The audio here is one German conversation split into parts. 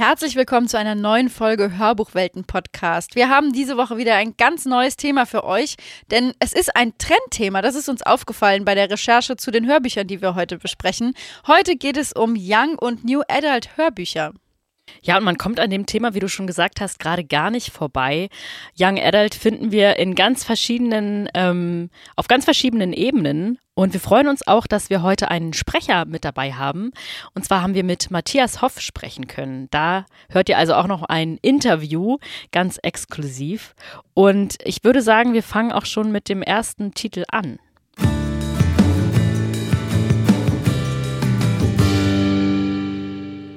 Herzlich willkommen zu einer neuen Folge Hörbuchwelten Podcast. Wir haben diese Woche wieder ein ganz neues Thema für euch, denn es ist ein Trendthema. Das ist uns aufgefallen bei der Recherche zu den Hörbüchern, die wir heute besprechen. Heute geht es um Young und New Adult Hörbücher. Ja, und man kommt an dem Thema, wie du schon gesagt hast, gerade gar nicht vorbei. Young Adult finden wir in ganz verschiedenen, ähm, auf ganz verschiedenen Ebenen. Und wir freuen uns auch, dass wir heute einen Sprecher mit dabei haben. Und zwar haben wir mit Matthias Hoff sprechen können. Da hört ihr also auch noch ein Interview, ganz exklusiv. Und ich würde sagen, wir fangen auch schon mit dem ersten Titel an.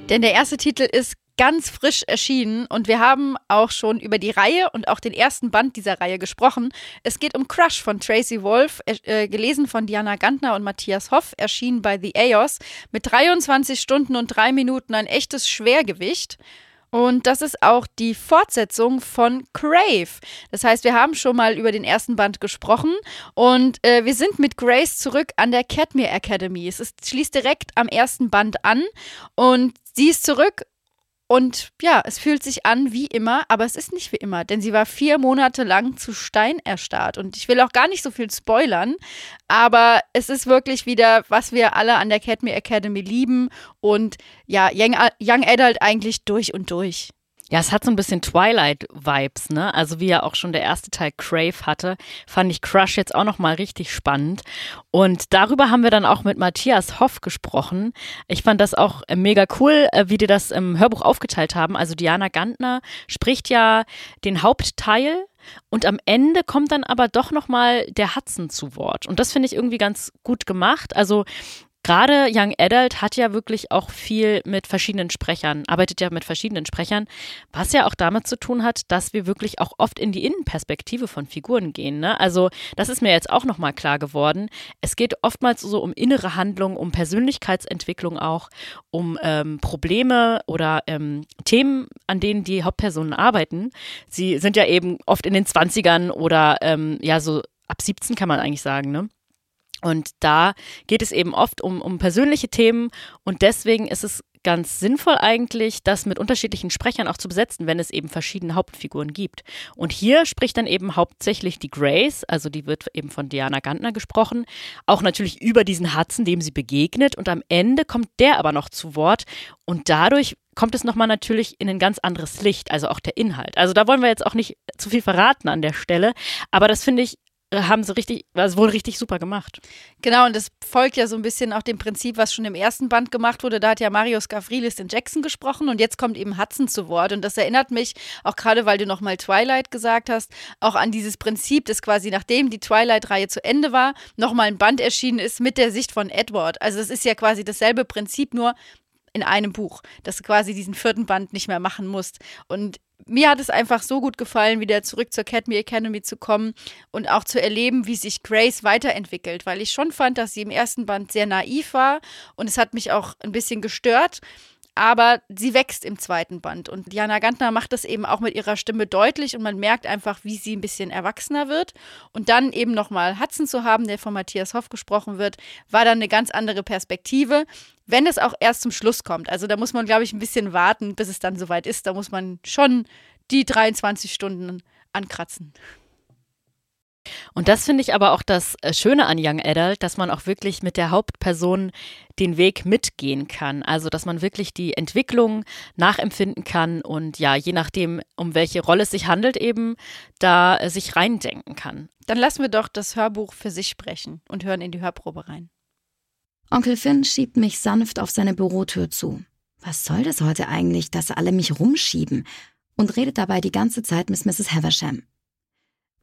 Denn der erste Titel ist ganz frisch erschienen und wir haben auch schon über die Reihe und auch den ersten Band dieser Reihe gesprochen. Es geht um Crush von Tracy Wolf, äh, gelesen von Diana Gantner und Matthias Hoff, erschienen bei The EOS mit 23 Stunden und drei Minuten ein echtes Schwergewicht. Und das ist auch die Fortsetzung von Crave. Das heißt, wir haben schon mal über den ersten Band gesprochen und äh, wir sind mit Grace zurück an der Cadmere Academy. Es ist, schließt direkt am ersten Band an und sie ist zurück und ja, es fühlt sich an wie immer, aber es ist nicht wie immer, denn sie war vier Monate lang zu Stein erstarrt. Und ich will auch gar nicht so viel spoilern, aber es ist wirklich wieder, was wir alle an der Academy Academy lieben und ja, Young, Young Adult eigentlich durch und durch. Ja, es hat so ein bisschen Twilight-Vibes, ne? Also wie ja auch schon der erste Teil Crave hatte, fand ich Crush jetzt auch nochmal richtig spannend. Und darüber haben wir dann auch mit Matthias Hoff gesprochen. Ich fand das auch mega cool, äh, wie die das im Hörbuch aufgeteilt haben. Also Diana Gantner spricht ja den Hauptteil und am Ende kommt dann aber doch nochmal der Hudson zu Wort. Und das finde ich irgendwie ganz gut gemacht. Also Gerade Young Adult hat ja wirklich auch viel mit verschiedenen Sprechern, arbeitet ja mit verschiedenen Sprechern, was ja auch damit zu tun hat, dass wir wirklich auch oft in die Innenperspektive von Figuren gehen. Ne? Also das ist mir jetzt auch nochmal klar geworden. Es geht oftmals so um innere Handlung, um Persönlichkeitsentwicklung auch, um ähm, Probleme oder ähm, Themen, an denen die Hauptpersonen arbeiten. Sie sind ja eben oft in den 20ern oder ähm, ja so ab 17 kann man eigentlich sagen, ne? Und da geht es eben oft um, um persönliche Themen und deswegen ist es ganz sinnvoll eigentlich, das mit unterschiedlichen Sprechern auch zu besetzen, wenn es eben verschiedene Hauptfiguren gibt. Und hier spricht dann eben hauptsächlich die Grace, also die wird eben von Diana Gantner gesprochen, auch natürlich über diesen Hudson, dem sie begegnet und am Ende kommt der aber noch zu Wort und dadurch kommt es nochmal natürlich in ein ganz anderes Licht, also auch der Inhalt. Also da wollen wir jetzt auch nicht zu viel verraten an der Stelle, aber das finde ich haben sie richtig, also wohl richtig super gemacht. Genau, und das folgt ja so ein bisschen auch dem Prinzip, was schon im ersten Band gemacht wurde. Da hat ja Marius Gavrilis in Jackson gesprochen und jetzt kommt eben Hudson zu Wort. Und das erinnert mich, auch gerade weil du nochmal Twilight gesagt hast, auch an dieses Prinzip, dass quasi nachdem die Twilight-Reihe zu Ende war, nochmal ein Band erschienen ist mit der Sicht von Edward. Also es ist ja quasi dasselbe Prinzip, nur in einem Buch, dass du quasi diesen vierten Band nicht mehr machen musst. Und mir hat es einfach so gut gefallen, wieder zurück zur Academy Academy zu kommen und auch zu erleben, wie sich Grace weiterentwickelt, weil ich schon fand, dass sie im ersten Band sehr naiv war und es hat mich auch ein bisschen gestört aber sie wächst im zweiten Band. Und Diana Gantner macht das eben auch mit ihrer Stimme deutlich und man merkt einfach, wie sie ein bisschen erwachsener wird. Und dann eben nochmal Hudson zu haben, der von Matthias Hoff gesprochen wird, war dann eine ganz andere Perspektive. Wenn es auch erst zum Schluss kommt. Also da muss man, glaube ich, ein bisschen warten, bis es dann soweit ist. Da muss man schon die 23 Stunden ankratzen. Und das finde ich aber auch das äh, Schöne an Young Adult, dass man auch wirklich mit der Hauptperson den Weg mitgehen kann. Also, dass man wirklich die Entwicklung nachempfinden kann und ja, je nachdem, um welche Rolle es sich handelt, eben da äh, sich reindenken kann. Dann lassen wir doch das Hörbuch für sich sprechen und hören in die Hörprobe rein. Onkel Finn schiebt mich sanft auf seine Bürotür zu. Was soll das heute eigentlich, dass alle mich rumschieben? Und redet dabei die ganze Zeit mit Mrs. Haversham.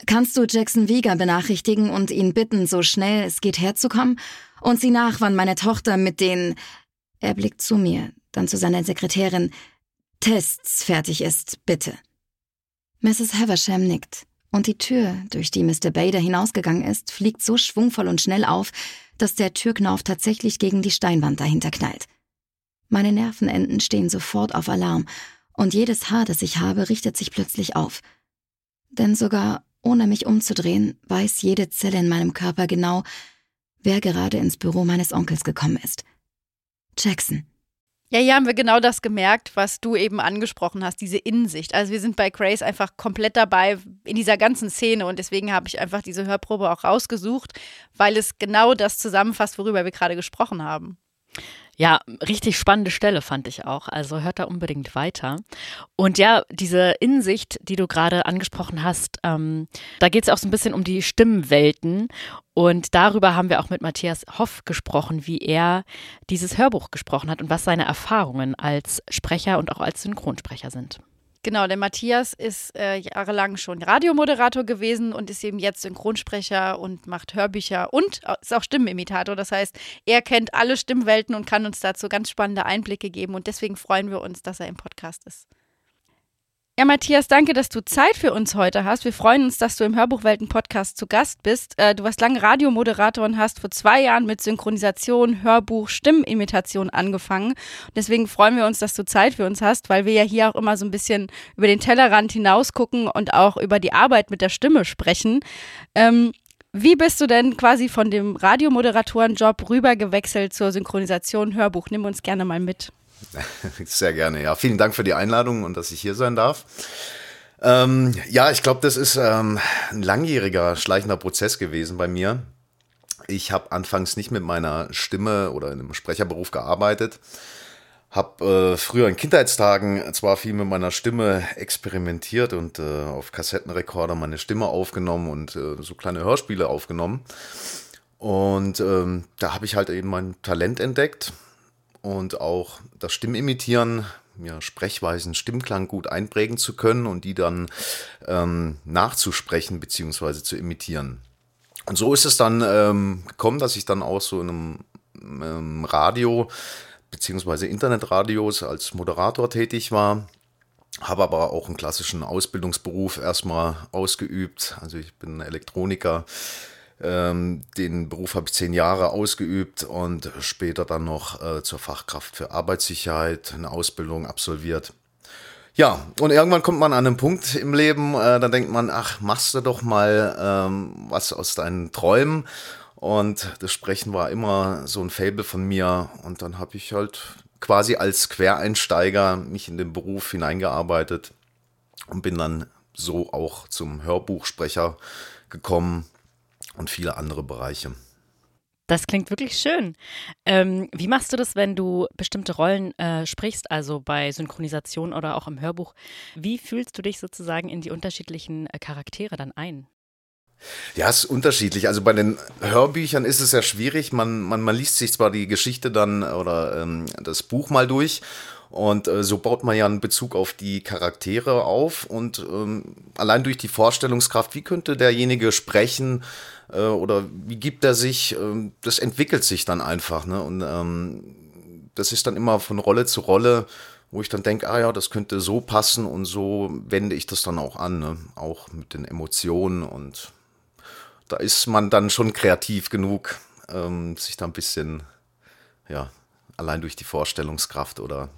Kannst du Jackson Vega benachrichtigen und ihn bitten, so schnell es geht herzukommen? Und sieh nach, wann meine Tochter mit den... Er blickt zu mir, dann zu seiner Sekretärin. Tests fertig ist, bitte. Mrs. Haversham nickt. Und die Tür, durch die Mr. Bader hinausgegangen ist, fliegt so schwungvoll und schnell auf, dass der Türknauf tatsächlich gegen die Steinwand dahinter knallt. Meine Nervenenden stehen sofort auf Alarm, und jedes Haar, das ich habe, richtet sich plötzlich auf. Denn sogar ohne mich umzudrehen, weiß jede Zelle in meinem Körper genau, wer gerade ins Büro meines Onkels gekommen ist. Jackson. Ja, hier haben wir genau das gemerkt, was du eben angesprochen hast, diese Innensicht. Also wir sind bei Grace einfach komplett dabei in dieser ganzen Szene und deswegen habe ich einfach diese Hörprobe auch rausgesucht, weil es genau das zusammenfasst, worüber wir gerade gesprochen haben. Ja, richtig spannende Stelle fand ich auch. Also hört da unbedingt weiter. Und ja, diese Innensicht, die du gerade angesprochen hast, ähm, da geht es auch so ein bisschen um die Stimmenwelten. Und darüber haben wir auch mit Matthias Hoff gesprochen, wie er dieses Hörbuch gesprochen hat und was seine Erfahrungen als Sprecher und auch als Synchronsprecher sind. Genau, der Matthias ist äh, jahrelang schon Radiomoderator gewesen und ist eben jetzt Synchronsprecher und macht Hörbücher und ist auch Stimmenimitator. Das heißt, er kennt alle Stimmwelten und kann uns dazu ganz spannende Einblicke geben. Und deswegen freuen wir uns, dass er im Podcast ist. Ja, Matthias, danke, dass du Zeit für uns heute hast. Wir freuen uns, dass du im Hörbuchwelten-Podcast zu Gast bist. Äh, du warst lange Radiomoderator und hast vor zwei Jahren mit Synchronisation, Hörbuch, Stimmenimitation angefangen. Deswegen freuen wir uns, dass du Zeit für uns hast, weil wir ja hier auch immer so ein bisschen über den Tellerrand hinaus gucken und auch über die Arbeit mit der Stimme sprechen. Ähm, wie bist du denn quasi von dem Radiomoderatorenjob rüber gewechselt zur Synchronisation Hörbuch? Nimm uns gerne mal mit. Sehr gerne, ja. Vielen Dank für die Einladung und dass ich hier sein darf. Ähm, ja, ich glaube, das ist ähm, ein langjähriger, schleichender Prozess gewesen bei mir. Ich habe anfangs nicht mit meiner Stimme oder in einem Sprecherberuf gearbeitet. Habe äh, früher in Kindheitstagen zwar viel mit meiner Stimme experimentiert und äh, auf Kassettenrekorder meine Stimme aufgenommen und äh, so kleine Hörspiele aufgenommen. Und ähm, da habe ich halt eben mein Talent entdeckt und auch das Stimmimitieren, ja, Sprechweisen, Stimmklang gut einprägen zu können und die dann ähm, nachzusprechen bzw. zu imitieren. Und so ist es dann ähm, gekommen, dass ich dann auch so in einem ähm, Radio bzw. Internetradios als Moderator tätig war. Habe aber auch einen klassischen Ausbildungsberuf erstmal ausgeübt. Also ich bin Elektroniker, ähm, den Beruf habe ich zehn Jahre ausgeübt und später dann noch äh, zur Fachkraft für Arbeitssicherheit eine Ausbildung absolviert. Ja, und irgendwann kommt man an einen Punkt im Leben, äh, da denkt man, ach, machst du doch mal ähm, was aus deinen Träumen. Und das Sprechen war immer so ein Fable von mir. Und dann habe ich halt quasi als Quereinsteiger mich in den Beruf hineingearbeitet und bin dann so auch zum Hörbuchsprecher gekommen und viele andere Bereiche. Das klingt wirklich schön. Ähm, wie machst du das, wenn du bestimmte Rollen äh, sprichst, also bei Synchronisation oder auch im Hörbuch? Wie fühlst du dich sozusagen in die unterschiedlichen äh, Charaktere dann ein? Ja, es ist unterschiedlich. Also bei den Hörbüchern ist es ja schwierig. Man, man, man liest sich zwar die Geschichte dann oder ähm, das Buch mal durch und äh, so baut man ja einen Bezug auf die Charaktere auf und ähm, allein durch die Vorstellungskraft, wie könnte derjenige sprechen äh, oder wie gibt er sich, äh, das entwickelt sich dann einfach. Ne? Und ähm, das ist dann immer von Rolle zu Rolle, wo ich dann denke, ah ja, das könnte so passen und so wende ich das dann auch an, ne? auch mit den Emotionen und da ist man dann schon kreativ genug, ähm, sich da ein bisschen, ja, allein durch die Vorstellungskraft oder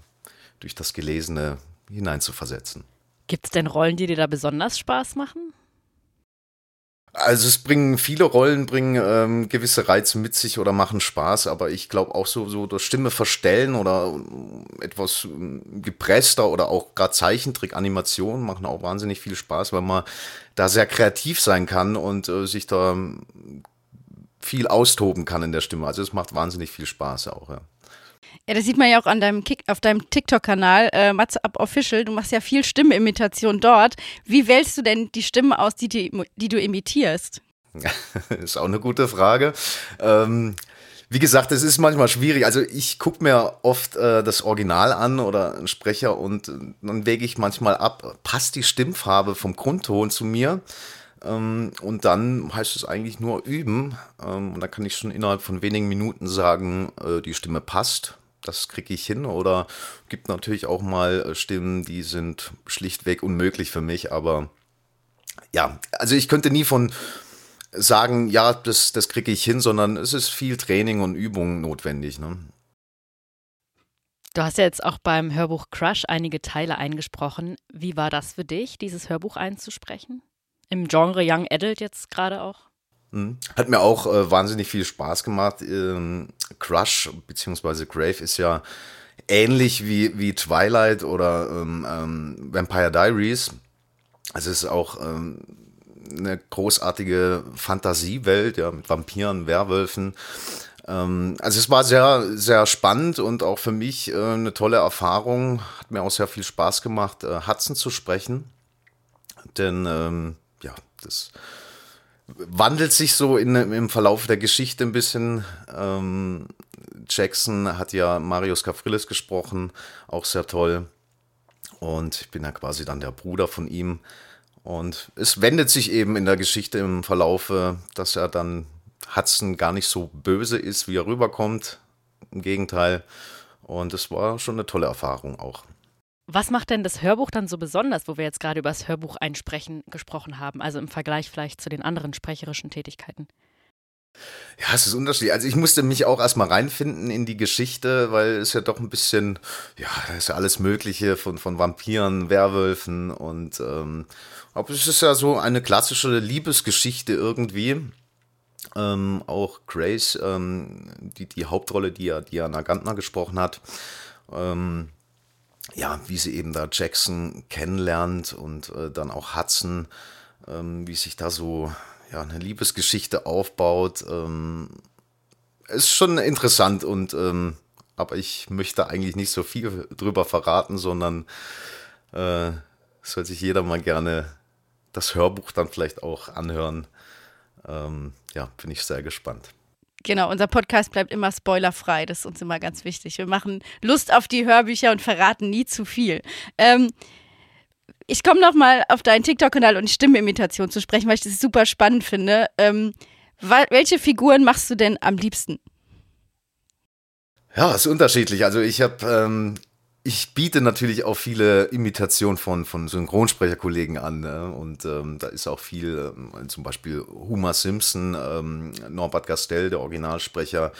durch das Gelesene hineinzuversetzen. Gibt es denn Rollen, die dir da besonders Spaß machen? Also es bringen viele Rollen bringen ähm, gewisse Reize mit sich oder machen Spaß, aber ich glaube auch so so das Stimme verstellen oder etwas ähm, gepresster oder auch gerade Zeichentrick-Animationen machen auch wahnsinnig viel Spaß, weil man da sehr kreativ sein kann und äh, sich da ähm, viel austoben kann in der Stimme. Also es macht wahnsinnig viel Spaß auch. Ja. Ja, das sieht man ja auch an deinem Kick, auf deinem TikTok-Kanal, äh, Matze Up Official. Du machst ja viel Stimmenimitation dort. Wie wählst du denn die Stimmen aus, die, die, die du imitierst? ist auch eine gute Frage. Ähm, wie gesagt, es ist manchmal schwierig. Also ich gucke mir oft äh, das Original an oder einen Sprecher und äh, dann wäge ich manchmal ab, passt die Stimmfarbe vom Grundton zu mir? Ähm, und dann heißt es eigentlich nur üben. Ähm, und dann kann ich schon innerhalb von wenigen Minuten sagen, äh, die Stimme passt das kriege ich hin. Oder gibt natürlich auch mal äh, Stimmen, die sind schlichtweg unmöglich für mich. Aber ja, also ich könnte nie von sagen, ja, das, das kriege ich hin, sondern es ist viel Training und Übung notwendig. Ne? Du hast ja jetzt auch beim Hörbuch Crush einige Teile eingesprochen. Wie war das für dich, dieses Hörbuch einzusprechen? Im Genre Young Adult jetzt gerade auch? Mhm. Hat mir auch äh, wahnsinnig viel Spaß gemacht. Ähm, Crush bzw. Grave ist ja ähnlich wie, wie Twilight oder ähm, ähm, Vampire Diaries. Also es ist auch ähm, eine großartige Fantasiewelt, ja, mit Vampiren, Werwölfen. Ähm, also es war sehr, sehr spannend und auch für mich äh, eine tolle Erfahrung. Hat mir auch sehr viel Spaß gemacht, äh, Hudson zu sprechen. Denn ähm, ja, das wandelt sich so in, im Verlauf der Geschichte ein bisschen. Ähm, Jackson hat ja Marius Gavrilis gesprochen, auch sehr toll. Und ich bin ja quasi dann der Bruder von ihm. Und es wendet sich eben in der Geschichte im Verlaufe, dass er dann Hudson gar nicht so böse ist, wie er rüberkommt. Im Gegenteil. Und es war schon eine tolle Erfahrung auch. Was macht denn das Hörbuch dann so besonders, wo wir jetzt gerade über das Hörbuch einsprechen gesprochen haben, also im Vergleich vielleicht zu den anderen sprecherischen Tätigkeiten? Ja, es ist unterschiedlich. Also ich musste mich auch erstmal reinfinden in die Geschichte, weil es ja doch ein bisschen, ja, da ist ja alles Mögliche von, von Vampiren, Werwölfen und ähm, aber es ist ja so eine klassische Liebesgeschichte irgendwie. Ähm, auch Grace, ähm, die, die Hauptrolle, die ja Diana Gantner gesprochen hat, ähm, ja, wie sie eben da Jackson kennenlernt und äh, dann auch Hudson, ähm, wie sich da so ja, eine Liebesgeschichte aufbaut. Ähm, ist schon interessant und ähm, aber ich möchte eigentlich nicht so viel drüber verraten, sondern äh, soll sich jeder mal gerne das Hörbuch dann vielleicht auch anhören. Ähm, ja, bin ich sehr gespannt. Genau, unser Podcast bleibt immer spoilerfrei. Das ist uns immer ganz wichtig. Wir machen Lust auf die Hörbücher und verraten nie zu viel. Ähm, ich komme noch mal auf deinen TikTok-Kanal und Stimmeimitation zu sprechen, weil ich das super spannend finde. Ähm, welche Figuren machst du denn am liebsten? Ja, ist unterschiedlich. Also ich habe ähm, ich biete natürlich auch viele Imitationen von, von Synchronsprecherkollegen an. Ne? Und ähm, da ist auch viel, ähm, zum Beispiel Homer Simpson, ähm, Norbert Gastel, der Originalsprecher,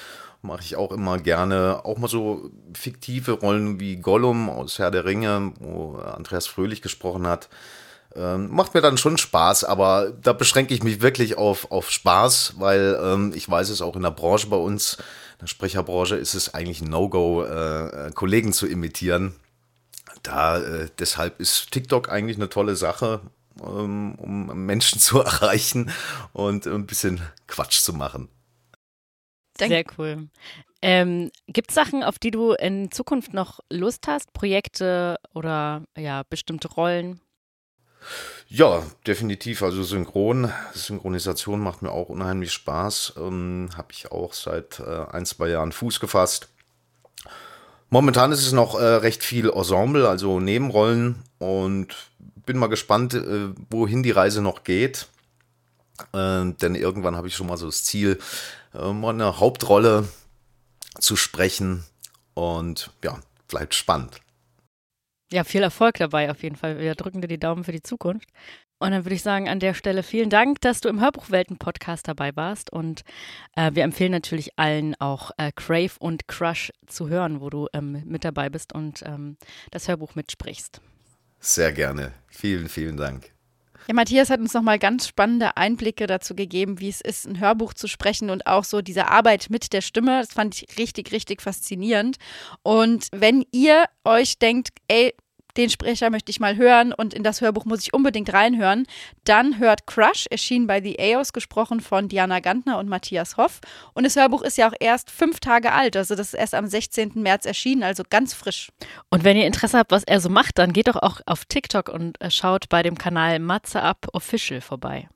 mache ich auch immer gerne. Auch mal so fiktive Rollen wie Gollum aus Herr der Ringe, wo Andreas Fröhlich gesprochen hat. Ähm, macht mir dann schon Spaß, aber da beschränke ich mich wirklich auf, auf Spaß, weil ähm, ich weiß es auch in der Branche bei uns, der Sprecherbranche ist es eigentlich ein No-Go, äh, äh, Kollegen zu imitieren. Da, äh, deshalb ist TikTok eigentlich eine tolle Sache, ähm, um Menschen zu erreichen und ein bisschen Quatsch zu machen. Sehr cool. Ähm, Gibt es Sachen, auf die du in Zukunft noch Lust hast? Projekte oder ja, bestimmte Rollen? Ja, definitiv. Also Synchron, Synchronisation macht mir auch unheimlich Spaß. Ähm, Habe ich auch seit äh, ein, zwei Jahren Fuß gefasst. Momentan ist es noch äh, recht viel Ensemble, also Nebenrollen und bin mal gespannt, äh, wohin die Reise noch geht. Äh, denn irgendwann habe ich schon mal so das Ziel, äh, mal eine Hauptrolle zu sprechen und ja, bleibt spannend. Ja, viel Erfolg dabei auf jeden Fall. Wir drücken dir die Daumen für die Zukunft. Und dann würde ich sagen, an der Stelle vielen Dank, dass du im Hörbuchwelten-Podcast dabei warst. Und äh, wir empfehlen natürlich allen auch äh, Crave und Crush zu hören, wo du ähm, mit dabei bist und ähm, das Hörbuch mitsprichst. Sehr gerne. Vielen, vielen Dank. Ja, Matthias hat uns nochmal ganz spannende Einblicke dazu gegeben, wie es ist, ein Hörbuch zu sprechen und auch so diese Arbeit mit der Stimme. Das fand ich richtig, richtig faszinierend. Und wenn ihr euch denkt, ey, den Sprecher möchte ich mal hören und in das Hörbuch muss ich unbedingt reinhören, dann hört Crush, erschienen bei The AOS, gesprochen von Diana Gantner und Matthias Hoff. Und das Hörbuch ist ja auch erst fünf Tage alt, also das ist erst am 16. März erschienen, also ganz frisch. Und wenn ihr Interesse habt, was er so macht, dann geht doch auch auf TikTok und äh, schaut bei dem Kanal Matze Up Official vorbei.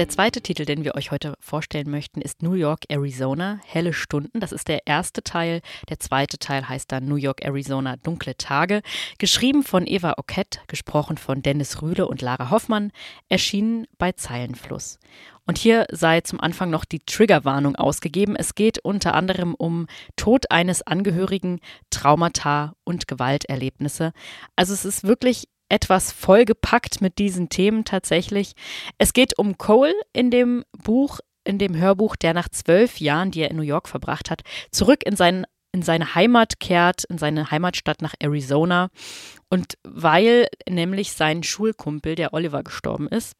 Der zweite Titel, den wir euch heute vorstellen möchten, ist New York, Arizona, Helle Stunden. Das ist der erste Teil. Der zweite Teil heißt dann New York, Arizona, Dunkle Tage. Geschrieben von Eva Ockett, gesprochen von Dennis Rühle und Lara Hoffmann, erschienen bei Zeilenfluss. Und hier sei zum Anfang noch die Triggerwarnung ausgegeben. Es geht unter anderem um Tod eines Angehörigen, Traumata und Gewalterlebnisse. Also es ist wirklich etwas vollgepackt mit diesen Themen tatsächlich. Es geht um Cole in dem Buch, in dem Hörbuch, der nach zwölf Jahren, die er in New York verbracht hat, zurück in seinen in seine Heimat kehrt, in seine Heimatstadt nach Arizona. Und weil nämlich sein Schulkumpel, der Oliver, gestorben ist,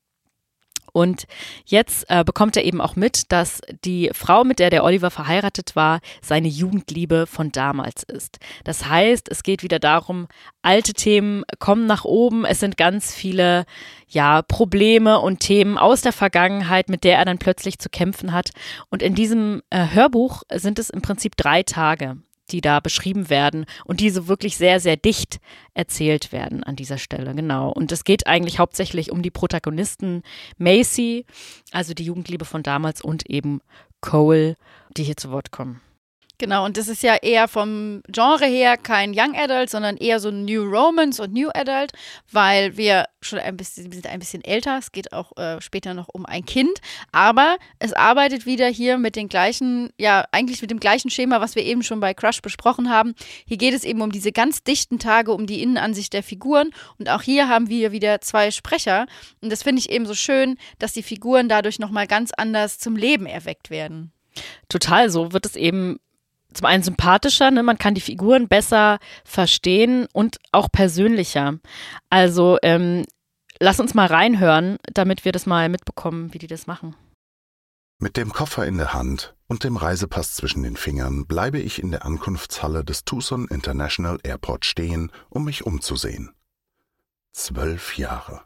Und jetzt äh, bekommt er eben auch mit, dass die Frau, mit der der Oliver verheiratet war, seine Jugendliebe von damals ist. Das heißt, es geht wieder darum, alte Themen kommen nach oben. Es sind ganz viele, ja, Probleme und Themen aus der Vergangenheit, mit der er dann plötzlich zu kämpfen hat. Und in diesem äh, Hörbuch sind es im Prinzip drei Tage die da beschrieben werden und die so wirklich sehr, sehr dicht erzählt werden an dieser Stelle, genau. Und es geht eigentlich hauptsächlich um die Protagonisten Macy, also die Jugendliebe von damals und eben Cole, die hier zu Wort kommen. Genau, und das ist ja eher vom Genre her kein Young Adult, sondern eher so New Romance und New Adult, weil wir schon ein bisschen, wir sind ein bisschen älter. Es geht auch äh, später noch um ein Kind, aber es arbeitet wieder hier mit den gleichen, ja, eigentlich mit dem gleichen Schema, was wir eben schon bei Crush besprochen haben. Hier geht es eben um diese ganz dichten Tage, um die Innenansicht der Figuren und auch hier haben wir wieder zwei Sprecher und das finde ich eben so schön, dass die Figuren dadurch nochmal ganz anders zum Leben erweckt werden. Total, so wird es eben zum einen sympathischer, ne? man kann die Figuren besser verstehen und auch persönlicher. Also ähm, lass uns mal reinhören, damit wir das mal mitbekommen, wie die das machen. Mit dem Koffer in der Hand und dem Reisepass zwischen den Fingern bleibe ich in der Ankunftshalle des Tucson International Airport stehen, um mich umzusehen. Zwölf Jahre.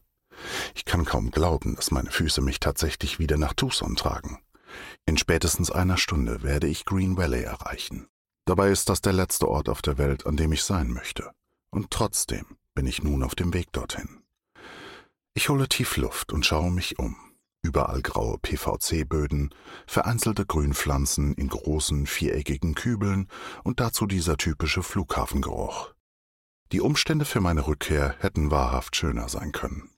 Ich kann kaum glauben, dass meine Füße mich tatsächlich wieder nach Tucson tragen. In spätestens einer Stunde werde ich Green Valley erreichen. Dabei ist das der letzte Ort auf der Welt, an dem ich sein möchte. Und trotzdem bin ich nun auf dem Weg dorthin. Ich hole tief Luft und schaue mich um. Überall graue PVC-Böden, vereinzelte Grünpflanzen in großen, viereckigen Kübeln und dazu dieser typische Flughafengeruch. Die Umstände für meine Rückkehr hätten wahrhaft schöner sein können.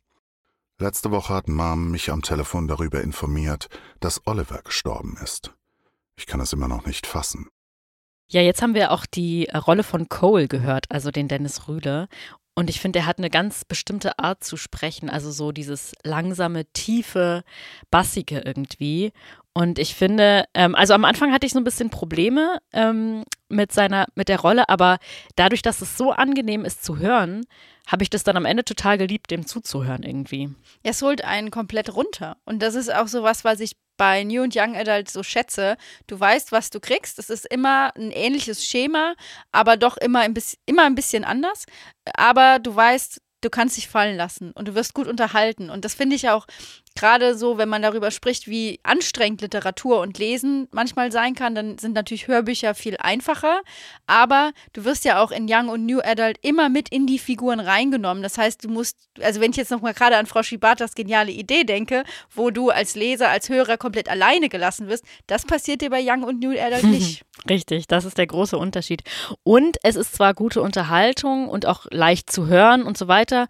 Letzte Woche hat Mom mich am Telefon darüber informiert, dass Oliver gestorben ist. Ich kann es immer noch nicht fassen. Ja, jetzt haben wir auch die Rolle von Cole gehört, also den Dennis Rühle. Und ich finde, er hat eine ganz bestimmte Art zu sprechen, also so dieses langsame, tiefe, bassige irgendwie. Und ich finde, ähm, also am Anfang hatte ich so ein bisschen Probleme ähm, mit seiner, mit der Rolle, aber dadurch, dass es so angenehm ist zu hören, habe ich das dann am Ende total geliebt, dem zuzuhören irgendwie. Es holt einen komplett runter. Und das ist auch so was, was ich bei New und Young Adult so schätze. Du weißt, was du kriegst. Es ist immer ein ähnliches Schema, aber doch immer ein, bisschen, immer ein bisschen anders. Aber du weißt, du kannst dich fallen lassen und du wirst gut unterhalten. Und das finde ich auch gerade so, wenn man darüber spricht, wie anstrengend Literatur und Lesen manchmal sein kann, dann sind natürlich Hörbücher viel einfacher. Aber du wirst ja auch in Young und New Adult immer mit in die Figuren reingenommen. Das heißt, du musst, also wenn ich jetzt nochmal gerade an Frau Schibatas geniale Idee denke, wo du als Leser, als Hörer komplett alleine gelassen wirst, das passiert dir bei Young und New Adult nicht. Richtig, das ist der große Unterschied. Und es ist zwar gute Unterhaltung und auch leicht zu hören und so weiter,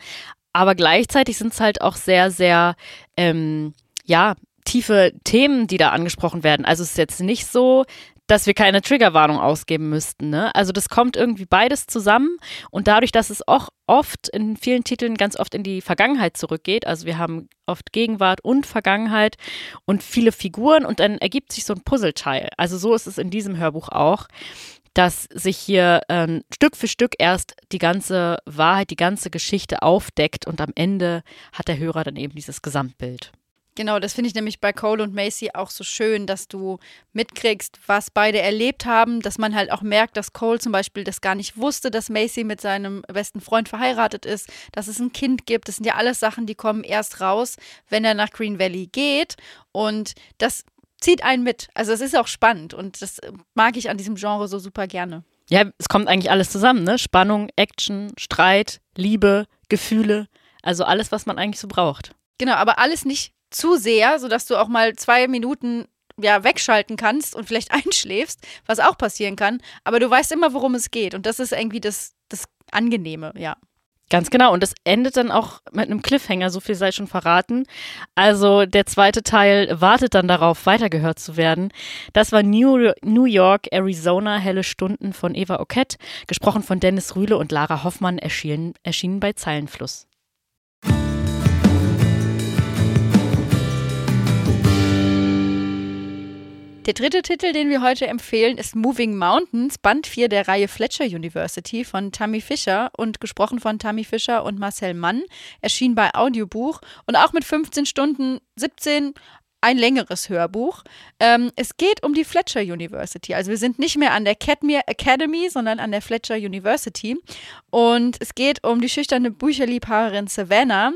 aber gleichzeitig sind es halt auch sehr, sehr, ähm, ja, tiefe Themen, die da angesprochen werden. Also es ist jetzt nicht so, dass wir keine Triggerwarnung ausgeben müssten. Ne? Also das kommt irgendwie beides zusammen und dadurch, dass es auch oft in vielen Titeln ganz oft in die Vergangenheit zurückgeht, also wir haben oft Gegenwart und Vergangenheit und viele Figuren und dann ergibt sich so ein Puzzleteil. Also so ist es in diesem Hörbuch auch dass sich hier ähm, Stück für Stück erst die ganze Wahrheit, die ganze Geschichte aufdeckt und am Ende hat der Hörer dann eben dieses Gesamtbild. Genau, das finde ich nämlich bei Cole und Macy auch so schön, dass du mitkriegst, was beide erlebt haben, dass man halt auch merkt, dass Cole zum Beispiel das gar nicht wusste, dass Macy mit seinem besten Freund verheiratet ist, dass es ein Kind gibt. Das sind ja alles Sachen, die kommen erst raus, wenn er nach Green Valley geht. Und das zieht einen mit. Also es ist auch spannend und das mag ich an diesem Genre so super gerne. Ja, es kommt eigentlich alles zusammen, ne? Spannung, Action, Streit, Liebe, Gefühle, also alles, was man eigentlich so braucht. Genau, aber alles nicht zu sehr, sodass du auch mal zwei Minuten ja, wegschalten kannst und vielleicht einschläfst, was auch passieren kann. Aber du weißt immer, worum es geht. Und das ist irgendwie das, das Angenehme, ja. Ganz genau. Und es endet dann auch mit einem Cliffhanger, so viel sei schon verraten. Also der zweite Teil wartet dann darauf, weitergehört zu werden. Das war New, New York, Arizona, Helle Stunden von Eva Ockett, gesprochen von Dennis Rühle und Lara Hoffmann, erschienen, erschienen bei Zeilenfluss. Der dritte Titel, den wir heute empfehlen, ist Moving Mountains, Band 4 der Reihe Fletcher University von Tammy Fischer und gesprochen von Tammy Fischer und Marcel Mann. Erschien bei Audiobuch und auch mit 15 Stunden 17 ein längeres Hörbuch. Ähm, es geht um die Fletcher University. Also wir sind nicht mehr an der Cadmere Academy, sondern an der Fletcher University. Und es geht um die schüchterne Bücherliebhaberin Savannah,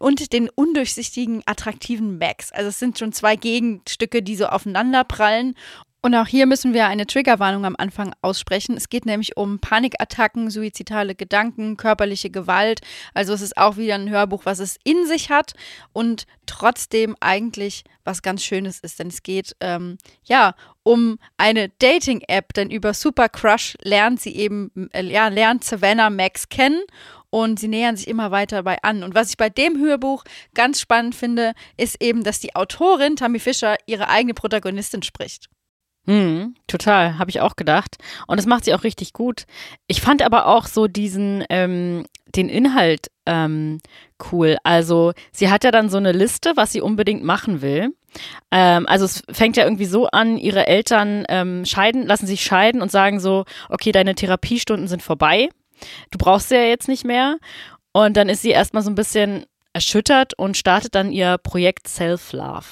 und den undurchsichtigen, attraktiven Max. Also es sind schon zwei Gegenstücke, die so aufeinander prallen. Und auch hier müssen wir eine Triggerwarnung am Anfang aussprechen. Es geht nämlich um Panikattacken, suizidale Gedanken, körperliche Gewalt. Also es ist auch wieder ein Hörbuch, was es in sich hat und trotzdem eigentlich was ganz Schönes ist. Denn es geht ähm, ja um eine Dating-App, denn über Super Crush lernt sie eben, äh, ja, lernt Savannah Max kennen und sie nähern sich immer weiter dabei an. Und was ich bei dem Hörbuch ganz spannend finde, ist eben, dass die Autorin Tammy Fischer ihre eigene Protagonistin spricht. Mhm, total, habe ich auch gedacht. Und das macht sie auch richtig gut. Ich fand aber auch so diesen, ähm, den Inhalt ähm, cool. Also sie hat ja dann so eine Liste, was sie unbedingt machen will. Ähm, also es fängt ja irgendwie so an, ihre Eltern ähm, scheiden, lassen sich scheiden und sagen so, okay, deine Therapiestunden sind vorbei. Du brauchst sie ja jetzt nicht mehr. Und dann ist sie erstmal so ein bisschen erschüttert und startet dann ihr Projekt Self-Love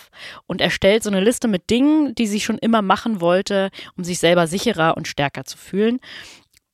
und erstellt so eine Liste mit Dingen, die sie schon immer machen wollte, um sich selber sicherer und stärker zu fühlen.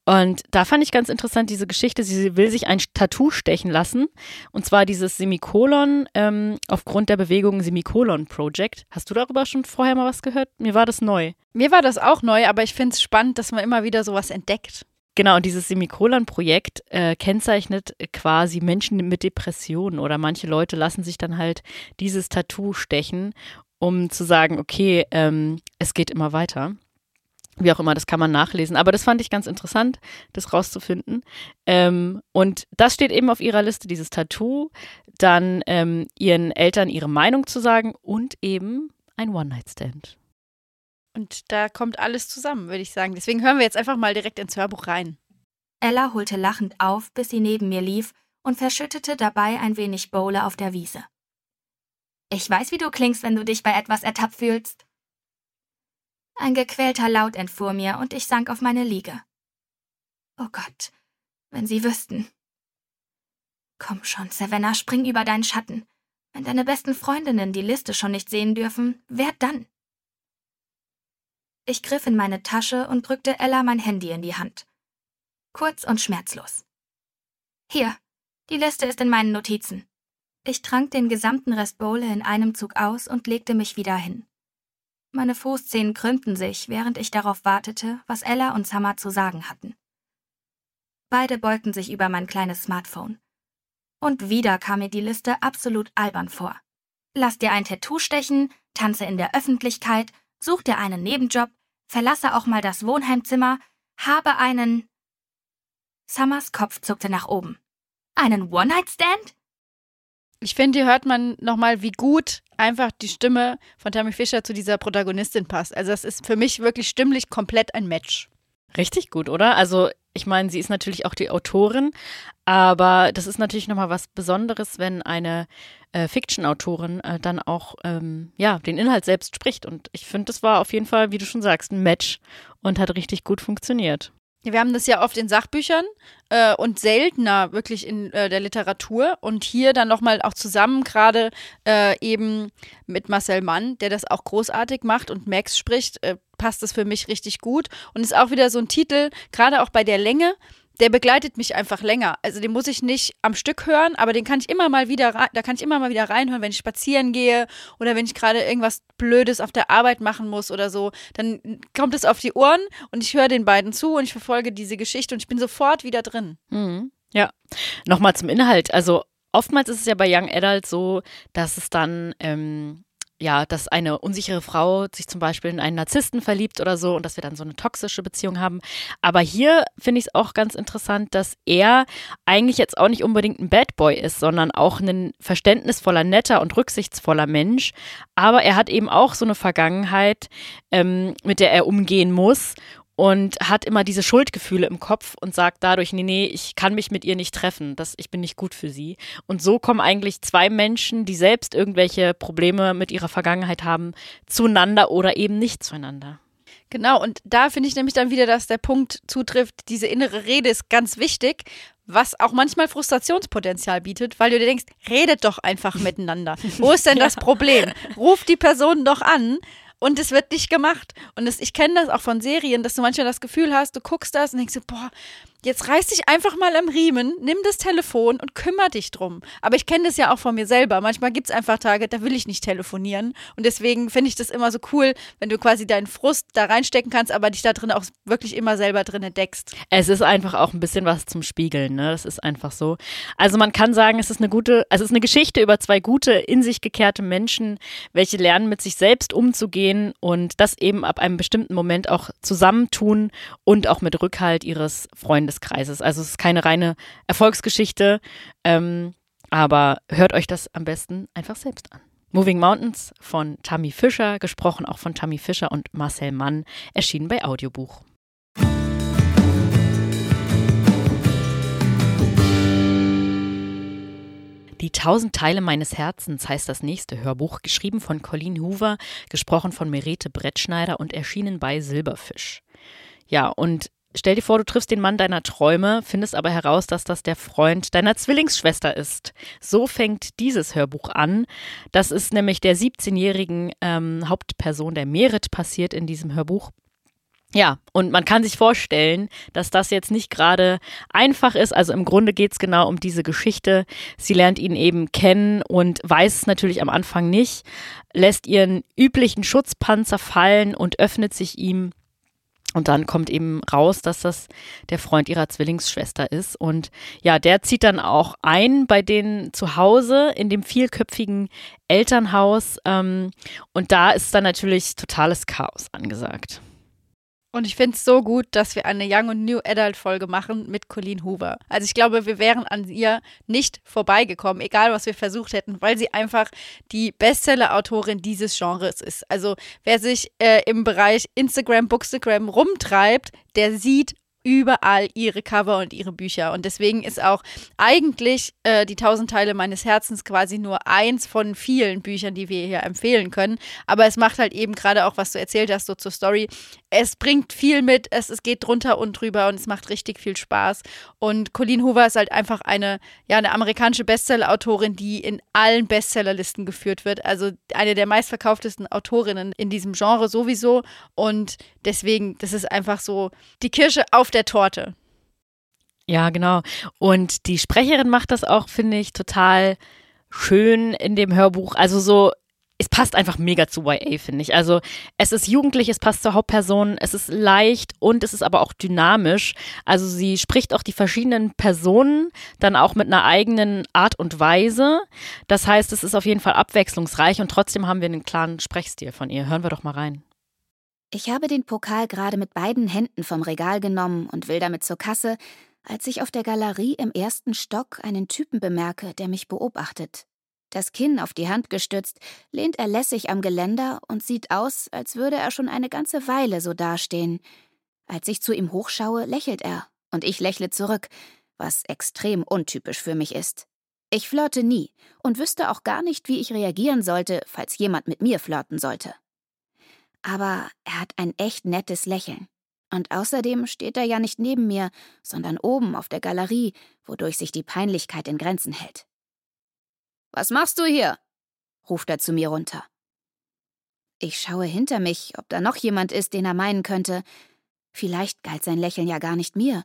Und da fand ich ganz interessant diese Geschichte. Sie will sich ein Tattoo stechen lassen. Und zwar dieses Semikolon ähm, aufgrund der Bewegung Semikolon Project. Hast du darüber schon vorher mal was gehört? Mir war das neu. Mir war das auch neu, aber ich finde es spannend, dass man immer wieder sowas entdeckt. Genau, und dieses Semikolon-Projekt äh, kennzeichnet quasi Menschen mit Depressionen oder manche Leute lassen sich dann halt dieses Tattoo stechen, um zu sagen, okay, ähm, es geht immer weiter. Wie auch immer, das kann man nachlesen. Aber das fand ich ganz interessant, das rauszufinden. Ähm, und das steht eben auf ihrer Liste, dieses Tattoo, dann ähm, ihren Eltern ihre Meinung zu sagen und eben ein One-Night-Stand. Und da kommt alles zusammen, würde ich sagen. Deswegen hören wir jetzt einfach mal direkt ins Hörbuch rein. Ella holte lachend auf, bis sie neben mir lief und verschüttete dabei ein wenig Bowle auf der Wiese. Ich weiß, wie du klingst, wenn du dich bei etwas ertappt fühlst. Ein gequälter Laut entfuhr mir und ich sank auf meine Liege. Oh Gott, wenn sie wüssten. Komm schon, Savannah, spring über deinen Schatten. Wenn deine besten Freundinnen die Liste schon nicht sehen dürfen, wer dann? Ich griff in meine Tasche und drückte Ella mein Handy in die Hand. Kurz und schmerzlos. Hier, die Liste ist in meinen Notizen. Ich trank den gesamten Rest Bowle in einem Zug aus und legte mich wieder hin. Meine Fußzehen krümmten sich, während ich darauf wartete, was Ella und Summer zu sagen hatten. Beide beugten sich über mein kleines Smartphone. Und wieder kam mir die Liste absolut albern vor. Lass dir ein Tattoo stechen, tanze in der Öffentlichkeit, such dir einen Nebenjob, verlasse auch mal das Wohnheimzimmer, habe einen. Summers Kopf zuckte nach oben. Einen One-Night-Stand? Ich finde, hier hört man nochmal, wie gut einfach die Stimme von Tammy Fischer zu dieser Protagonistin passt. Also, das ist für mich wirklich stimmlich komplett ein Match. Richtig gut, oder? Also, ich meine, sie ist natürlich auch die Autorin, aber das ist natürlich nochmal was Besonderes, wenn eine äh, Fiction-Autorin äh, dann auch ähm, ja, den Inhalt selbst spricht. Und ich finde, das war auf jeden Fall, wie du schon sagst, ein Match und hat richtig gut funktioniert. Wir haben das ja oft in Sachbüchern äh, und seltener wirklich in äh, der Literatur und hier dann nochmal auch zusammen gerade äh, eben mit Marcel Mann, der das auch großartig macht und Max spricht, äh, passt das für mich richtig gut und ist auch wieder so ein Titel, gerade auch bei der Länge, der begleitet mich einfach länger. Also den muss ich nicht am Stück hören, aber den kann ich immer mal wieder da kann ich immer mal wieder reinhören, wenn ich spazieren gehe oder wenn ich gerade irgendwas Blödes auf der Arbeit machen muss oder so. Dann kommt es auf die Ohren und ich höre den beiden zu und ich verfolge diese Geschichte und ich bin sofort wieder drin. Mhm. Ja. Nochmal zum Inhalt. Also oftmals ist es ja bei Young Adult so, dass es dann ähm, ja, dass eine unsichere Frau sich zum Beispiel in einen Narzissten verliebt oder so und dass wir dann so eine toxische Beziehung haben. Aber hier finde ich es auch ganz interessant, dass er eigentlich jetzt auch nicht unbedingt ein Bad Boy ist, sondern auch ein verständnisvoller, netter und rücksichtsvoller Mensch. Aber er hat eben auch so eine Vergangenheit, ähm, mit der er umgehen muss und hat immer diese Schuldgefühle im Kopf und sagt dadurch, nee, nee, ich kann mich mit ihr nicht treffen, das, ich bin nicht gut für sie. Und so kommen eigentlich zwei Menschen, die selbst irgendwelche Probleme mit ihrer Vergangenheit haben, zueinander oder eben nicht zueinander. Genau, und da finde ich nämlich dann wieder, dass der Punkt zutrifft, diese innere Rede ist ganz wichtig, was auch manchmal Frustrationspotenzial bietet, weil du dir denkst, redet doch einfach miteinander. Wo ist denn das Problem? Ruf die Person doch an und es wird nicht gemacht. Und das, ich kenne das auch von Serien, dass du manchmal das Gefühl hast, du guckst das und denkst, boah, Jetzt reiß dich einfach mal am Riemen, nimm das Telefon und kümmere dich drum. Aber ich kenne das ja auch von mir selber. Manchmal gibt es einfach Tage, da will ich nicht telefonieren. Und deswegen finde ich das immer so cool, wenn du quasi deinen Frust da reinstecken kannst, aber dich da drin auch wirklich immer selber drin entdeckst. Es ist einfach auch ein bisschen was zum Spiegeln, ne? Das ist einfach so. Also man kann sagen, es ist eine gute, es ist eine Geschichte über zwei gute, in sich gekehrte Menschen, welche lernen, mit sich selbst umzugehen und das eben ab einem bestimmten Moment auch zusammentun und auch mit Rückhalt ihres Freundes Freundeskreises. Also es ist keine reine Erfolgsgeschichte, ähm, aber hört euch das am besten einfach selbst an. Moving Mountains von Tammy Fischer, gesprochen auch von Tammy Fischer und Marcel Mann, erschienen bei Audiobuch. Die tausend Teile meines Herzens heißt das nächste Hörbuch, geschrieben von Colleen Hoover, gesprochen von Merete Brettschneider und erschienen bei Silberfisch. Ja, und Stell dir vor, du triffst den Mann deiner Träume, findest aber heraus, dass das der Freund deiner Zwillingsschwester ist. So fängt dieses Hörbuch an. Das ist nämlich der 17-jährigen ähm, Hauptperson der Merit passiert in diesem Hörbuch. Ja, und man kann sich vorstellen, dass das jetzt nicht gerade einfach ist. Also im Grunde geht es genau um diese Geschichte. Sie lernt ihn eben kennen und weiß es natürlich am Anfang nicht, lässt ihren üblichen Schutzpanzer fallen und öffnet sich ihm und dann kommt eben raus, dass das der Freund ihrer Zwillingsschwester ist. Und ja, der zieht dann auch ein bei denen zu Hause in dem vielköpfigen Elternhaus. Ähm, und da ist dann natürlich totales Chaos angesagt. Und ich finde es so gut, dass wir eine Young und New Adult Folge machen mit Colleen Hoover. Also ich glaube, wir wären an ihr nicht vorbeigekommen, egal was wir versucht hätten, weil sie einfach die Bestseller-Autorin dieses Genres ist. Also wer sich äh, im Bereich Instagram, Bookstagram rumtreibt, der sieht überall ihre Cover und ihre Bücher. Und deswegen ist auch eigentlich äh, die tausend Teile meines Herzens quasi nur eins von vielen Büchern, die wir hier empfehlen können. Aber es macht halt eben gerade auch, was du erzählt hast, so zur Story. Es bringt viel mit, es, es geht drunter und drüber und es macht richtig viel Spaß. Und Colleen Hoover ist halt einfach eine, ja, eine amerikanische Bestseller-Autorin, die in allen Bestsellerlisten geführt wird. Also eine der meistverkauftesten Autorinnen in diesem Genre sowieso. Und deswegen, das ist einfach so die Kirsche auf der Torte. Ja, genau. Und die Sprecherin macht das auch, finde ich, total schön in dem Hörbuch. Also so, es passt einfach mega zu YA, finde ich. Also es ist jugendlich, es passt zur Hauptperson, es ist leicht und es ist aber auch dynamisch. Also sie spricht auch die verschiedenen Personen dann auch mit einer eigenen Art und Weise. Das heißt, es ist auf jeden Fall abwechslungsreich und trotzdem haben wir einen klaren Sprechstil von ihr. Hören wir doch mal rein. Ich habe den Pokal gerade mit beiden Händen vom Regal genommen und will damit zur Kasse, als ich auf der Galerie im ersten Stock einen Typen bemerke, der mich beobachtet. Das Kinn auf die Hand gestützt, lehnt er lässig am Geländer und sieht aus, als würde er schon eine ganze Weile so dastehen. Als ich zu ihm hochschaue, lächelt er, und ich lächle zurück, was extrem untypisch für mich ist. Ich flirte nie und wüsste auch gar nicht, wie ich reagieren sollte, falls jemand mit mir flirten sollte aber er hat ein echt nettes Lächeln. Und außerdem steht er ja nicht neben mir, sondern oben auf der Galerie, wodurch sich die Peinlichkeit in Grenzen hält. Was machst du hier? ruft er zu mir runter. Ich schaue hinter mich, ob da noch jemand ist, den er meinen könnte. Vielleicht galt sein Lächeln ja gar nicht mir.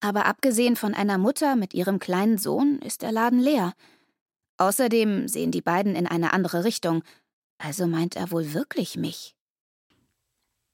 Aber abgesehen von einer Mutter mit ihrem kleinen Sohn ist der Laden leer. Außerdem sehen die beiden in eine andere Richtung, also meint er wohl wirklich mich.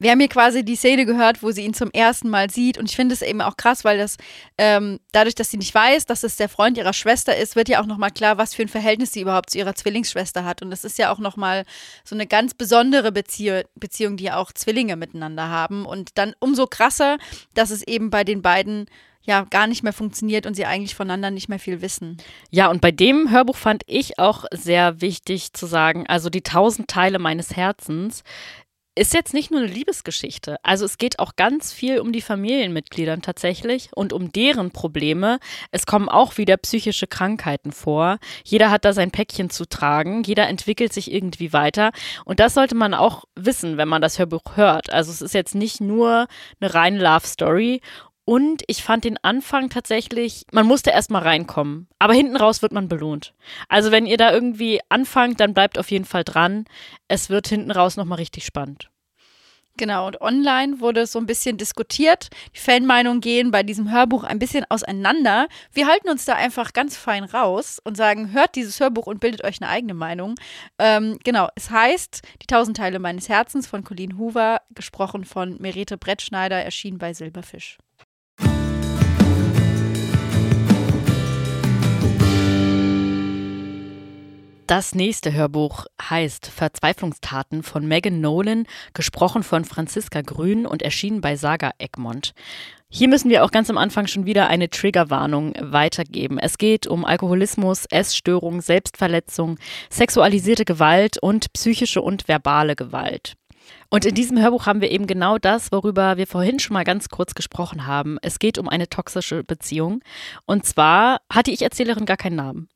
Wir haben hier quasi die Szene gehört, wo sie ihn zum ersten Mal sieht. Und ich finde es eben auch krass, weil das ähm, dadurch, dass sie nicht weiß, dass es der Freund ihrer Schwester ist, wird ja auch nochmal klar, was für ein Verhältnis sie überhaupt zu ihrer Zwillingsschwester hat. Und das ist ja auch nochmal so eine ganz besondere Bezie Beziehung, die ja auch Zwillinge miteinander haben. Und dann umso krasser, dass es eben bei den beiden ja gar nicht mehr funktioniert und sie eigentlich voneinander nicht mehr viel wissen. Ja, und bei dem Hörbuch fand ich auch sehr wichtig zu sagen, also die tausend Teile meines Herzens ist jetzt nicht nur eine Liebesgeschichte. Also es geht auch ganz viel um die Familienmitgliedern tatsächlich und um deren Probleme. Es kommen auch wieder psychische Krankheiten vor. Jeder hat da sein Päckchen zu tragen. Jeder entwickelt sich irgendwie weiter. Und das sollte man auch wissen, wenn man das Hörbuch hört. Also es ist jetzt nicht nur eine reine Love Story. Und ich fand den Anfang tatsächlich, man musste erstmal reinkommen. Aber hinten raus wird man belohnt. Also wenn ihr da irgendwie anfangt, dann bleibt auf jeden Fall dran. Es wird hinten raus nochmal richtig spannend. Genau, und online wurde so ein bisschen diskutiert. Die Fanmeinungen gehen bei diesem Hörbuch ein bisschen auseinander. Wir halten uns da einfach ganz fein raus und sagen, hört dieses Hörbuch und bildet euch eine eigene Meinung. Ähm, genau, es heißt Die tausend Teile meines Herzens von Colleen Hoover, gesprochen von Merete Brettschneider, erschienen bei Silberfisch. Das nächste Hörbuch heißt Verzweiflungstaten von Megan Nolan, gesprochen von Franziska Grün und erschienen bei Saga Egmont. Hier müssen wir auch ganz am Anfang schon wieder eine Triggerwarnung weitergeben. Es geht um Alkoholismus, Essstörung, Selbstverletzung, sexualisierte Gewalt und psychische und verbale Gewalt. Und in diesem Hörbuch haben wir eben genau das, worüber wir vorhin schon mal ganz kurz gesprochen haben. Es geht um eine toxische Beziehung. Und zwar hat die Ich-Erzählerin gar keinen Namen.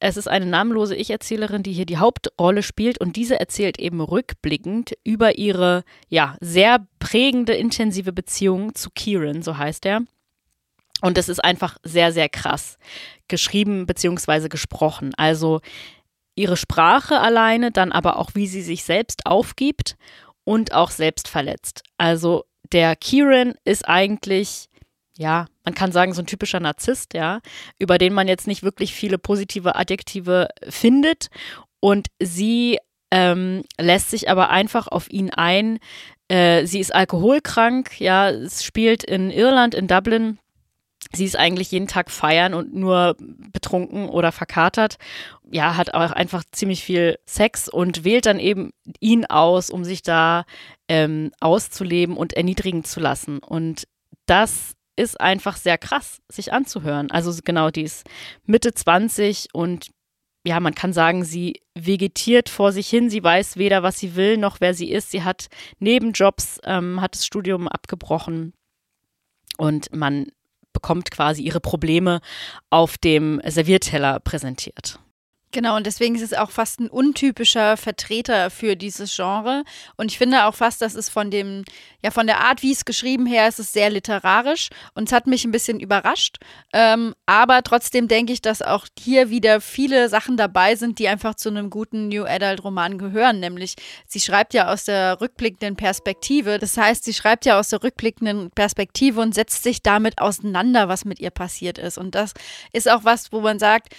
Es ist eine namenlose Ich-Erzählerin, die hier die Hauptrolle spielt und diese erzählt eben rückblickend über ihre, ja, sehr prägende, intensive Beziehung zu Kieran, so heißt er. Und es ist einfach sehr, sehr krass geschrieben bzw. gesprochen. Also ihre Sprache alleine, dann aber auch, wie sie sich selbst aufgibt und auch selbst verletzt. Also der Kieran ist eigentlich ja, man kann sagen, so ein typischer Narzisst, ja, über den man jetzt nicht wirklich viele positive Adjektive findet. Und sie ähm, lässt sich aber einfach auf ihn ein. Äh, sie ist alkoholkrank, ja, es spielt in Irland, in Dublin. Sie ist eigentlich jeden Tag feiern und nur betrunken oder verkatert. Ja, hat auch einfach ziemlich viel Sex und wählt dann eben ihn aus, um sich da ähm, auszuleben und erniedrigen zu lassen. Und das ist einfach sehr krass, sich anzuhören. Also genau, die ist Mitte 20 und ja, man kann sagen, sie vegetiert vor sich hin. Sie weiß weder, was sie will, noch wer sie ist. Sie hat Nebenjobs, ähm, hat das Studium abgebrochen und man bekommt quasi ihre Probleme auf dem Servierteller präsentiert. Genau, und deswegen ist es auch fast ein untypischer Vertreter für dieses Genre. Und ich finde auch fast, dass es von dem, ja, von der Art, wie es geschrieben her ist, es sehr literarisch und es hat mich ein bisschen überrascht. Ähm, aber trotzdem denke ich, dass auch hier wieder viele Sachen dabei sind, die einfach zu einem guten New Adult Roman gehören. Nämlich, sie schreibt ja aus der rückblickenden Perspektive. Das heißt, sie schreibt ja aus der rückblickenden Perspektive und setzt sich damit auseinander, was mit ihr passiert ist. Und das ist auch was, wo man sagt,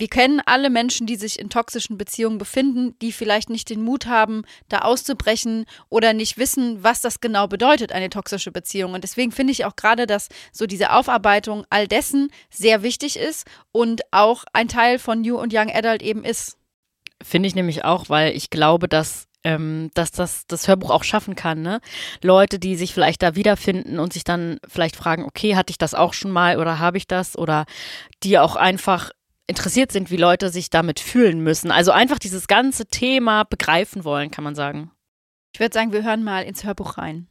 wir kennen alle Menschen, die sich in toxischen Beziehungen befinden, die vielleicht nicht den Mut haben, da auszubrechen oder nicht wissen, was das genau bedeutet, eine toxische Beziehung. Und deswegen finde ich auch gerade, dass so diese Aufarbeitung all dessen sehr wichtig ist und auch ein Teil von New und Young Adult eben ist. Finde ich nämlich auch, weil ich glaube, dass ähm, dass das das Hörbuch auch schaffen kann. Ne? Leute, die sich vielleicht da wiederfinden und sich dann vielleicht fragen, okay, hatte ich das auch schon mal oder habe ich das? Oder die auch einfach interessiert sind, wie Leute sich damit fühlen müssen. Also einfach dieses ganze Thema begreifen wollen, kann man sagen. Ich würde sagen, wir hören mal ins Hörbuch rein.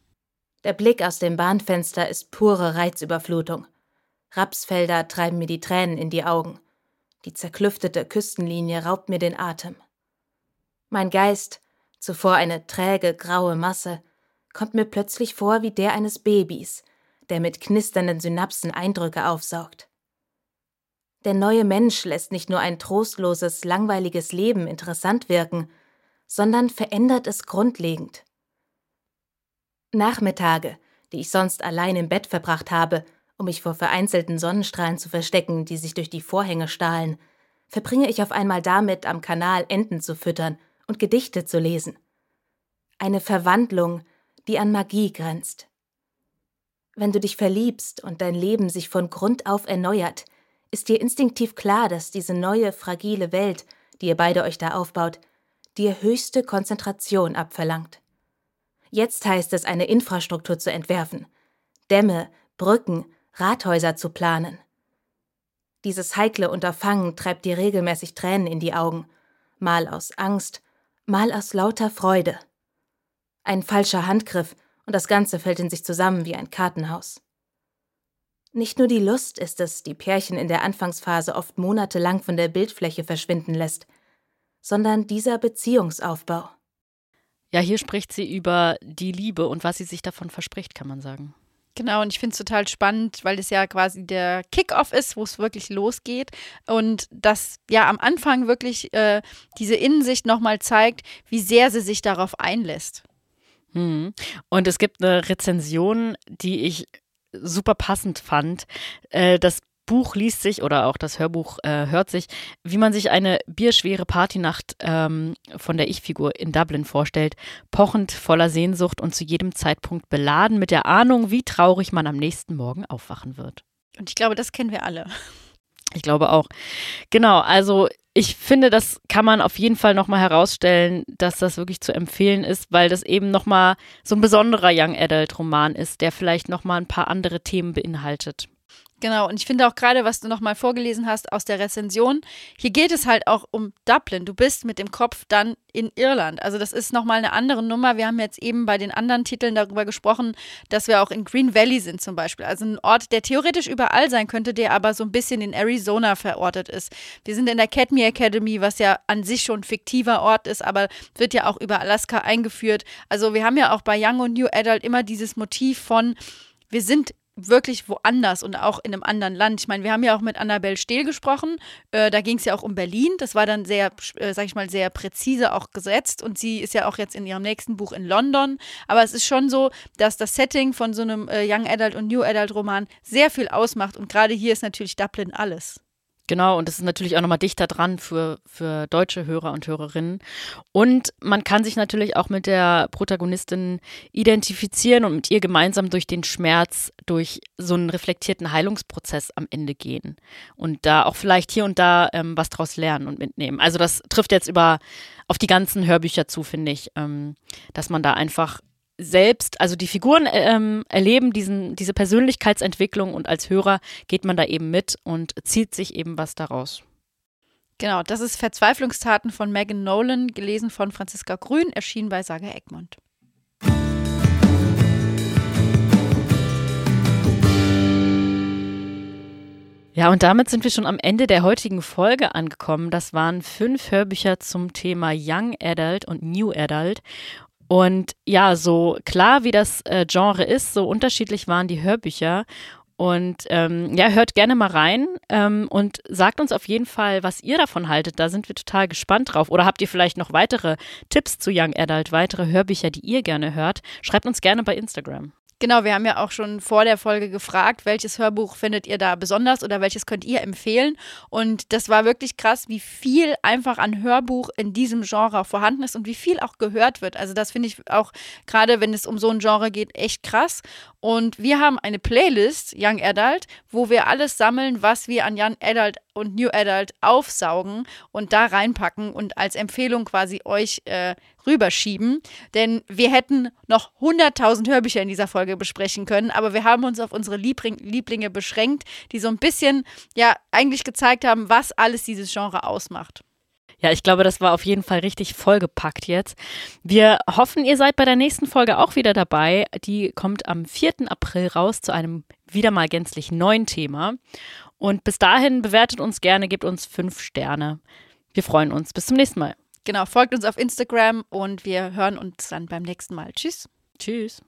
Der Blick aus dem Bahnfenster ist pure Reizüberflutung. Rapsfelder treiben mir die Tränen in die Augen. Die zerklüftete Küstenlinie raubt mir den Atem. Mein Geist, zuvor eine träge graue Masse, kommt mir plötzlich vor wie der eines Babys, der mit knisternden Synapsen Eindrücke aufsaugt. Der neue Mensch lässt nicht nur ein trostloses, langweiliges Leben interessant wirken, sondern verändert es grundlegend. Nachmittage, die ich sonst allein im Bett verbracht habe, um mich vor vereinzelten Sonnenstrahlen zu verstecken, die sich durch die Vorhänge stahlen, verbringe ich auf einmal damit, am Kanal Enten zu füttern und Gedichte zu lesen. Eine Verwandlung, die an Magie grenzt. Wenn du dich verliebst und dein Leben sich von Grund auf erneuert, ist dir instinktiv klar, dass diese neue, fragile Welt, die ihr beide euch da aufbaut, dir höchste Konzentration abverlangt. Jetzt heißt es, eine Infrastruktur zu entwerfen, Dämme, Brücken, Rathäuser zu planen. Dieses heikle Unterfangen treibt dir regelmäßig Tränen in die Augen, mal aus Angst, mal aus lauter Freude. Ein falscher Handgriff und das Ganze fällt in sich zusammen wie ein Kartenhaus. Nicht nur die Lust ist es, die Pärchen in der Anfangsphase oft monatelang von der Bildfläche verschwinden lässt, sondern dieser Beziehungsaufbau. Ja, hier spricht sie über die Liebe und was sie sich davon verspricht, kann man sagen. Genau, und ich finde es total spannend, weil es ja quasi der Kickoff ist, wo es wirklich losgeht. Und das ja am Anfang wirklich äh, diese Innensicht nochmal zeigt, wie sehr sie sich darauf einlässt. Hm. Und es gibt eine Rezension, die ich super passend fand. Äh, das Buch liest sich oder auch das Hörbuch äh, hört sich, wie man sich eine bierschwere Partynacht ähm, von der Ich-Figur in Dublin vorstellt, pochend, voller Sehnsucht und zu jedem Zeitpunkt beladen mit der Ahnung, wie traurig man am nächsten Morgen aufwachen wird. Und ich glaube, das kennen wir alle. Ich glaube auch. Genau, also ich finde, das kann man auf jeden Fall nochmal herausstellen, dass das wirklich zu empfehlen ist, weil das eben nochmal so ein besonderer Young Adult Roman ist, der vielleicht nochmal ein paar andere Themen beinhaltet. Genau, und ich finde auch gerade, was du nochmal vorgelesen hast aus der Rezension, hier geht es halt auch um Dublin. Du bist mit dem Kopf dann in Irland. Also das ist nochmal eine andere Nummer. Wir haben jetzt eben bei den anderen Titeln darüber gesprochen, dass wir auch in Green Valley sind zum Beispiel. Also ein Ort, der theoretisch überall sein könnte, der aber so ein bisschen in Arizona verortet ist. Wir sind in der Cadme Academy, was ja an sich schon ein fiktiver Ort ist, aber wird ja auch über Alaska eingeführt. Also wir haben ja auch bei Young und New Adult immer dieses Motiv von, wir sind wirklich woanders und auch in einem anderen Land. Ich meine, wir haben ja auch mit Annabelle Stehl gesprochen. Äh, da ging es ja auch um Berlin. Das war dann sehr, äh, sag ich mal, sehr präzise auch gesetzt. Und sie ist ja auch jetzt in ihrem nächsten Buch in London. Aber es ist schon so, dass das Setting von so einem äh, Young Adult und New Adult Roman sehr viel ausmacht. Und gerade hier ist natürlich Dublin alles. Genau, und das ist natürlich auch nochmal dichter dran für, für deutsche Hörer und Hörerinnen. Und man kann sich natürlich auch mit der Protagonistin identifizieren und mit ihr gemeinsam durch den Schmerz, durch so einen reflektierten Heilungsprozess am Ende gehen. Und da auch vielleicht hier und da ähm, was draus lernen und mitnehmen. Also das trifft jetzt über auf die ganzen Hörbücher zu, finde ich, ähm, dass man da einfach selbst, also die Figuren ähm, erleben diesen, diese Persönlichkeitsentwicklung und als Hörer geht man da eben mit und zieht sich eben was daraus. Genau, das ist Verzweiflungstaten von Megan Nolan, gelesen von Franziska Grün, erschienen bei Saga Egmont. Ja, und damit sind wir schon am Ende der heutigen Folge angekommen. Das waren fünf Hörbücher zum Thema Young Adult und New Adult. Und ja, so klar wie das äh, Genre ist, so unterschiedlich waren die Hörbücher. Und ähm, ja, hört gerne mal rein ähm, und sagt uns auf jeden Fall, was ihr davon haltet. Da sind wir total gespannt drauf. Oder habt ihr vielleicht noch weitere Tipps zu Young Adult, weitere Hörbücher, die ihr gerne hört? Schreibt uns gerne bei Instagram. Genau, wir haben ja auch schon vor der Folge gefragt, welches Hörbuch findet ihr da besonders oder welches könnt ihr empfehlen. Und das war wirklich krass, wie viel einfach an Hörbuch in diesem Genre vorhanden ist und wie viel auch gehört wird. Also das finde ich auch gerade, wenn es um so ein Genre geht, echt krass. Und wir haben eine Playlist, Young Adult, wo wir alles sammeln, was wir an Young Adult und New Adult aufsaugen und da reinpacken und als Empfehlung quasi euch äh, rüberschieben. Denn wir hätten noch 100.000 Hörbücher in dieser Folge besprechen können, aber wir haben uns auf unsere Liebling Lieblinge beschränkt, die so ein bisschen, ja, eigentlich gezeigt haben, was alles dieses Genre ausmacht. Ja, ich glaube, das war auf jeden Fall richtig vollgepackt jetzt. Wir hoffen, ihr seid bei der nächsten Folge auch wieder dabei. Die kommt am 4. April raus zu einem wieder mal gänzlich neuen Thema. Und bis dahin bewertet uns gerne, gebt uns fünf Sterne. Wir freuen uns. Bis zum nächsten Mal. Genau, folgt uns auf Instagram und wir hören uns dann beim nächsten Mal. Tschüss. Tschüss.